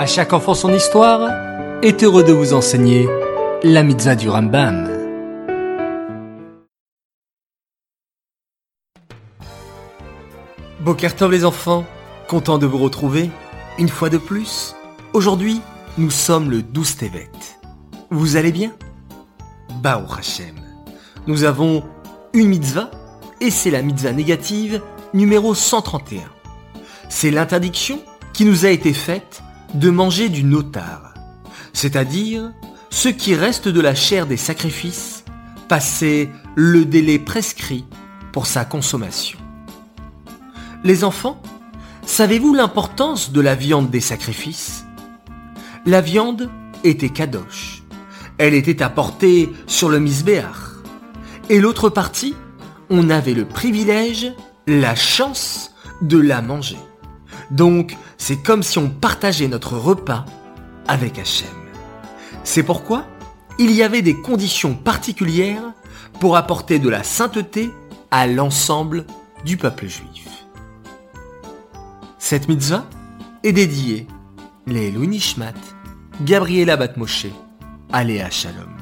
À chaque enfant son histoire est heureux de vous enseigner la mitzvah du Rambam. Bokertov les enfants, content de vous retrouver une fois de plus. Aujourd'hui, nous sommes le 12 Tevet. Vous allez bien? Bao Hashem. Nous avons une mitzvah et c'est la mitzvah négative numéro 131. C'est l'interdiction qui nous a été faite de manger du notar, c'est-à-dire ce qui reste de la chair des sacrifices passé le délai prescrit pour sa consommation. Les enfants, savez-vous l'importance de la viande des sacrifices? La viande était kadosh. Elle était apportée sur le misbéach. Et l'autre partie, on avait le privilège, la chance de la manger. Donc, c'est comme si on partageait notre repas avec Hachem. C'est pourquoi il y avait des conditions particulières pour apporter de la sainteté à l'ensemble du peuple juif. Cette mitzvah est dédiée les Nishmat, Gabriela Batmoshe, Aléa Shalom.